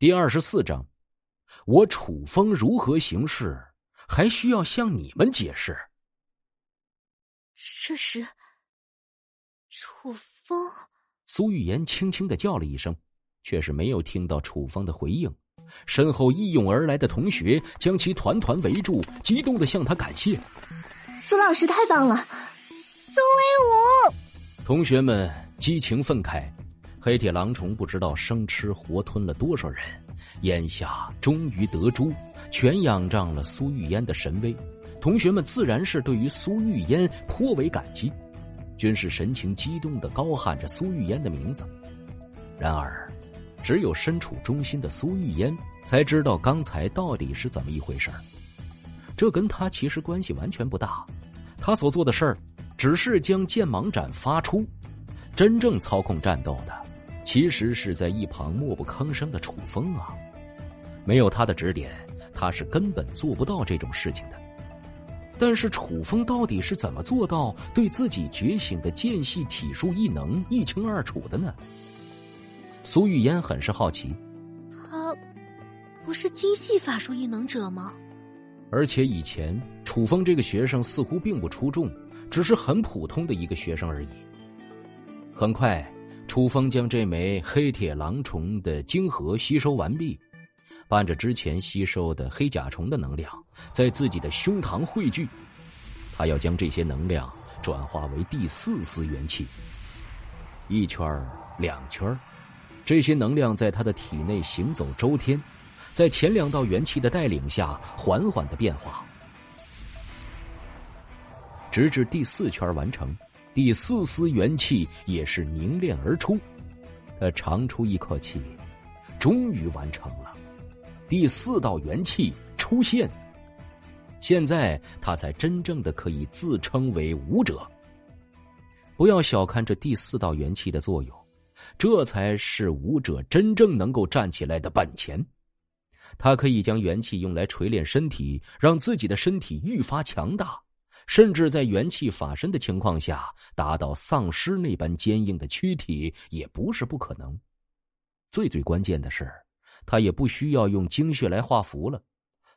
第二十四章，我楚风如何行事，还需要向你们解释。这时，楚风，苏玉言轻轻的叫了一声，却是没有听到楚风的回应。身后一涌而来的同学将其团团围住，激动的向他感谢：“苏老师太棒了，苏威武！”同学们激情愤慨。黑铁狼虫不知道生吃活吞了多少人，眼下终于得诛，全仰仗了苏玉嫣的神威。同学们自然是对于苏玉嫣颇为感激，均是神情激动的高喊着苏玉嫣的名字。然而，只有身处中心的苏玉嫣才知道刚才到底是怎么一回事。这跟他其实关系完全不大，他所做的事儿只是将剑芒斩发出，真正操控战斗的。其实是在一旁默不吭声的楚风啊，没有他的指点，他是根本做不到这种事情的。但是楚风到底是怎么做到对自己觉醒的剑系体术异能一清二楚的呢？苏玉嫣很是好奇。他不是精细法术异能者吗？而且以前楚风这个学生似乎并不出众，只是很普通的一个学生而已。很快。楚风将这枚黑铁狼虫的晶核吸收完毕，伴着之前吸收的黑甲虫的能量，在自己的胸膛汇聚。他要将这些能量转化为第四丝元气。一圈，两圈，这些能量在他的体内行走周天，在前两道元气的带领下，缓缓的变化，直至第四圈完成。第四丝元气也是凝练而出，他长出一口气，终于完成了。第四道元气出现，现在他才真正的可以自称为武者。不要小看这第四道元气的作用，这才是武者真正能够站起来的本钱。他可以将元气用来锤炼身体，让自己的身体愈发强大。甚至在元气法身的情况下，达到丧尸那般坚硬的躯体也不是不可能。最最关键的是，他也不需要用精血来画符了，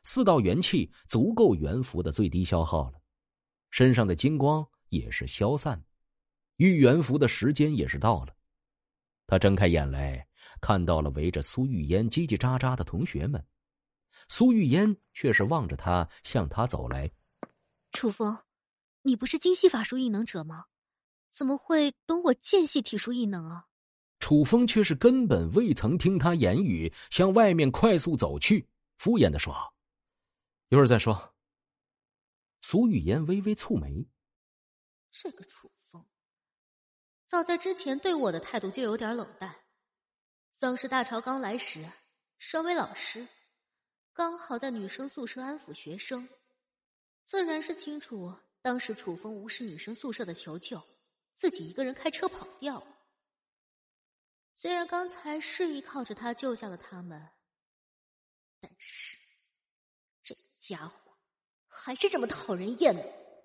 四道元气足够元符的最低消耗了。身上的金光也是消散，御元符的时间也是到了。他睁开眼来，看到了围着苏玉嫣叽叽喳喳的同学们，苏玉嫣却是望着他向他走来。楚风，你不是精细法术异能者吗？怎么会懂我剑系体术异能啊？楚风却是根本未曾听他言语，向外面快速走去，敷衍的说：“一会儿再说。”苏语嫣微微蹙眉，这个楚风，早在之前对我的态度就有点冷淡。丧尸大潮刚来时，身为老师，刚好在女生宿舍安抚学生。自然是清楚，当时楚风无视女生宿舍的求救，自己一个人开车跑掉。虽然刚才是依靠着他救下了他们，但是这家伙还是这么讨人厌的。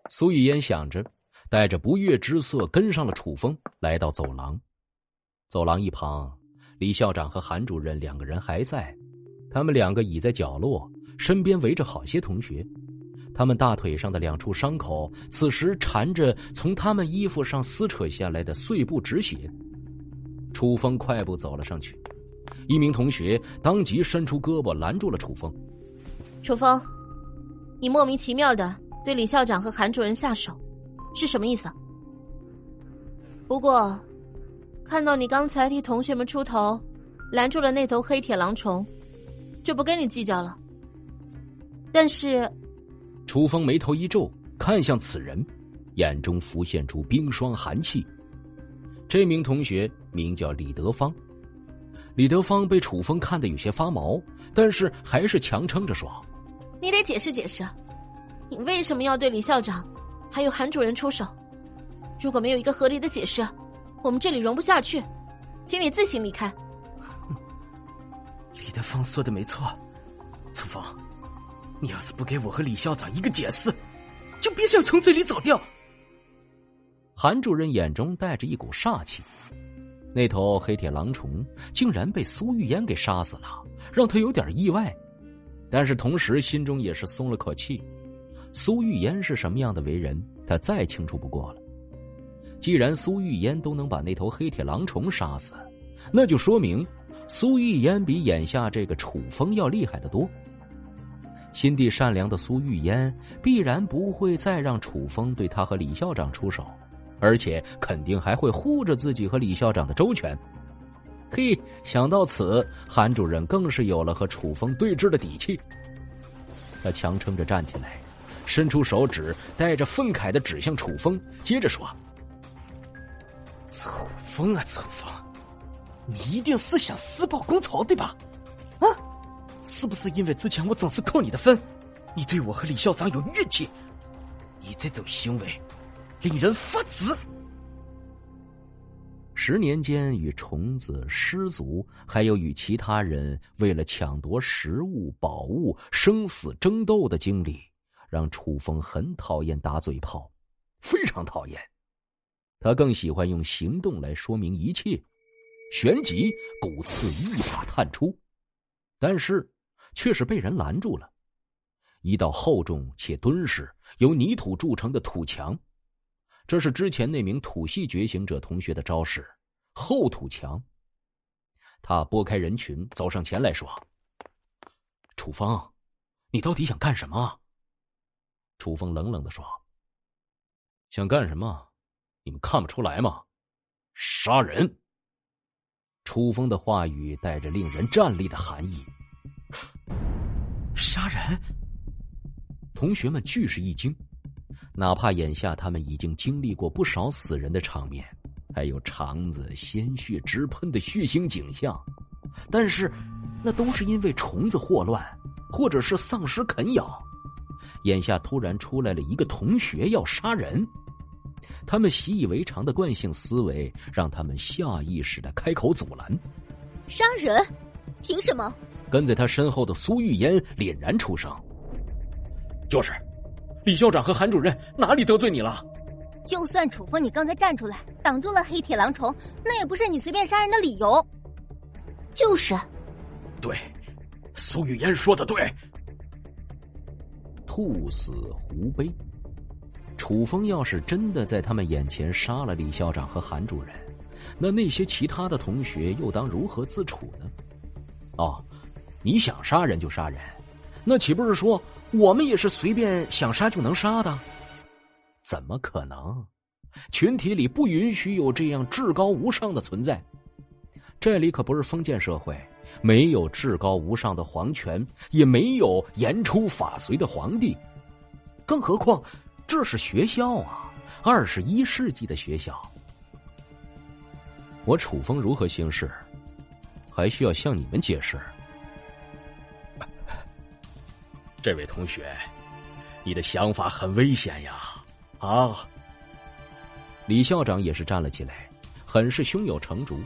苏雨嫣想着，带着不悦之色跟上了楚风，来到走廊。走廊一旁，李校长和韩主任两个人还在，他们两个倚在角落，身边围着好些同学。他们大腿上的两处伤口，此时缠着从他们衣服上撕扯下来的碎布止血。楚风快步走了上去，一名同学当即伸出胳膊拦住了楚风。楚风，你莫名其妙的对李校长和韩主任下手，是什么意思？不过，看到你刚才替同学们出头，拦住了那头黑铁狼虫，就不跟你计较了。但是。楚风眉头一皱，看向此人，眼中浮现出冰霜寒气。这名同学名叫李德芳。李德芳被楚风看得有些发毛，但是还是强撑着说：“你得解释解释，你为什么要对李校长还有韩主任出手？如果没有一个合理的解释，我们这里容不下去，请你自行离开。”李德芳说的没错，楚风。你要是不给我和李校长一个解释，就别想从这里走掉。韩主任眼中带着一股煞气，那头黑铁狼虫竟然被苏玉嫣给杀死了，让他有点意外，但是同时心中也是松了口气。苏玉嫣是什么样的为人，他再清楚不过了。既然苏玉嫣都能把那头黑铁狼虫杀死，那就说明苏玉嫣比眼下这个楚风要厉害得多。心地善良的苏玉嫣必然不会再让楚风对他和李校长出手，而且肯定还会护着自己和李校长的周全。嘿，想到此，韩主任更是有了和楚风对峙的底气。他强撑着站起来，伸出手指，带着愤慨的指向楚风，接着说：“楚风啊，楚风，你一定是想私报公曹对吧？是不是因为之前我总是扣你的分，你对我和李校长有怨气？你这种行为令人发指。”十年间，与虫子、师族，还有与其他人为了抢夺食物、宝物生死争斗的经历，让楚风很讨厌打嘴炮，非常讨厌。他更喜欢用行动来说明一切，旋即骨刺一把探出，但是却是被人拦住了。一道厚重且敦实、由泥土铸成的土墙。这是之前那名土系觉醒者同学的招式，厚土墙。他拨开人群，走上前来说：“楚风，你到底想干什么？”楚风冷冷的说：“想干什么？你们看不出来吗？杀人！”楚风的话语带着令人战栗的寒意。杀人！同学们俱是一惊。哪怕眼下他们已经经历过不少死人的场面，还有肠子鲜血直喷的血腥景象，但是那都是因为虫子霍乱，或者是丧尸啃咬。眼下突然出来了一个同学要杀人，他们习以为常的惯性思维让他们下意识的开口阻拦。杀人？凭什么？跟在他身后的苏玉嫣凛然出声：“就是。”李校长和韩主任哪里得罪你了？就算楚风，你刚才站出来挡住了黑铁狼虫，那也不是你随便杀人的理由。就是，对，苏玉嫣说的对。兔死狐悲。楚风要是真的在他们眼前杀了李校长和韩主任，那那些其他的同学又当如何自处呢？哦，你想杀人就杀人，那岂不是说？我们也是随便想杀就能杀的，怎么可能？群体里不允许有这样至高无上的存在。这里可不是封建社会，没有至高无上的皇权，也没有言出法随的皇帝。更何况，这是学校啊，二十一世纪的学校。我楚风如何行事，还需要向你们解释？这位同学，你的想法很危险呀！啊！李校长也是站了起来，很是胸有成竹。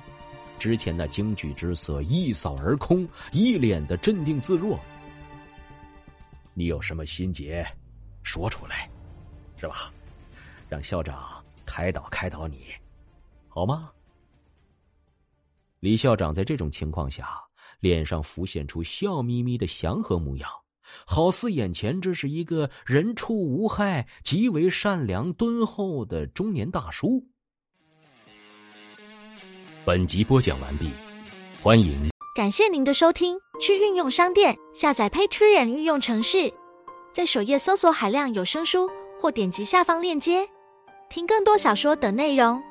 之前那惊惧之色一扫而空，一脸的镇定自若。你有什么心结，说出来，是吧？让校长开导开导你，好吗？李校长在这种情况下，脸上浮现出笑眯眯的祥和模样。好似眼前这是一个人畜无害、极为善良敦厚的中年大叔。本集播讲完毕，欢迎。感谢您的收听，去运用商店下载 Patreon 运用程式，在首页搜索海量有声书，或点击下方链接听更多小说等内容。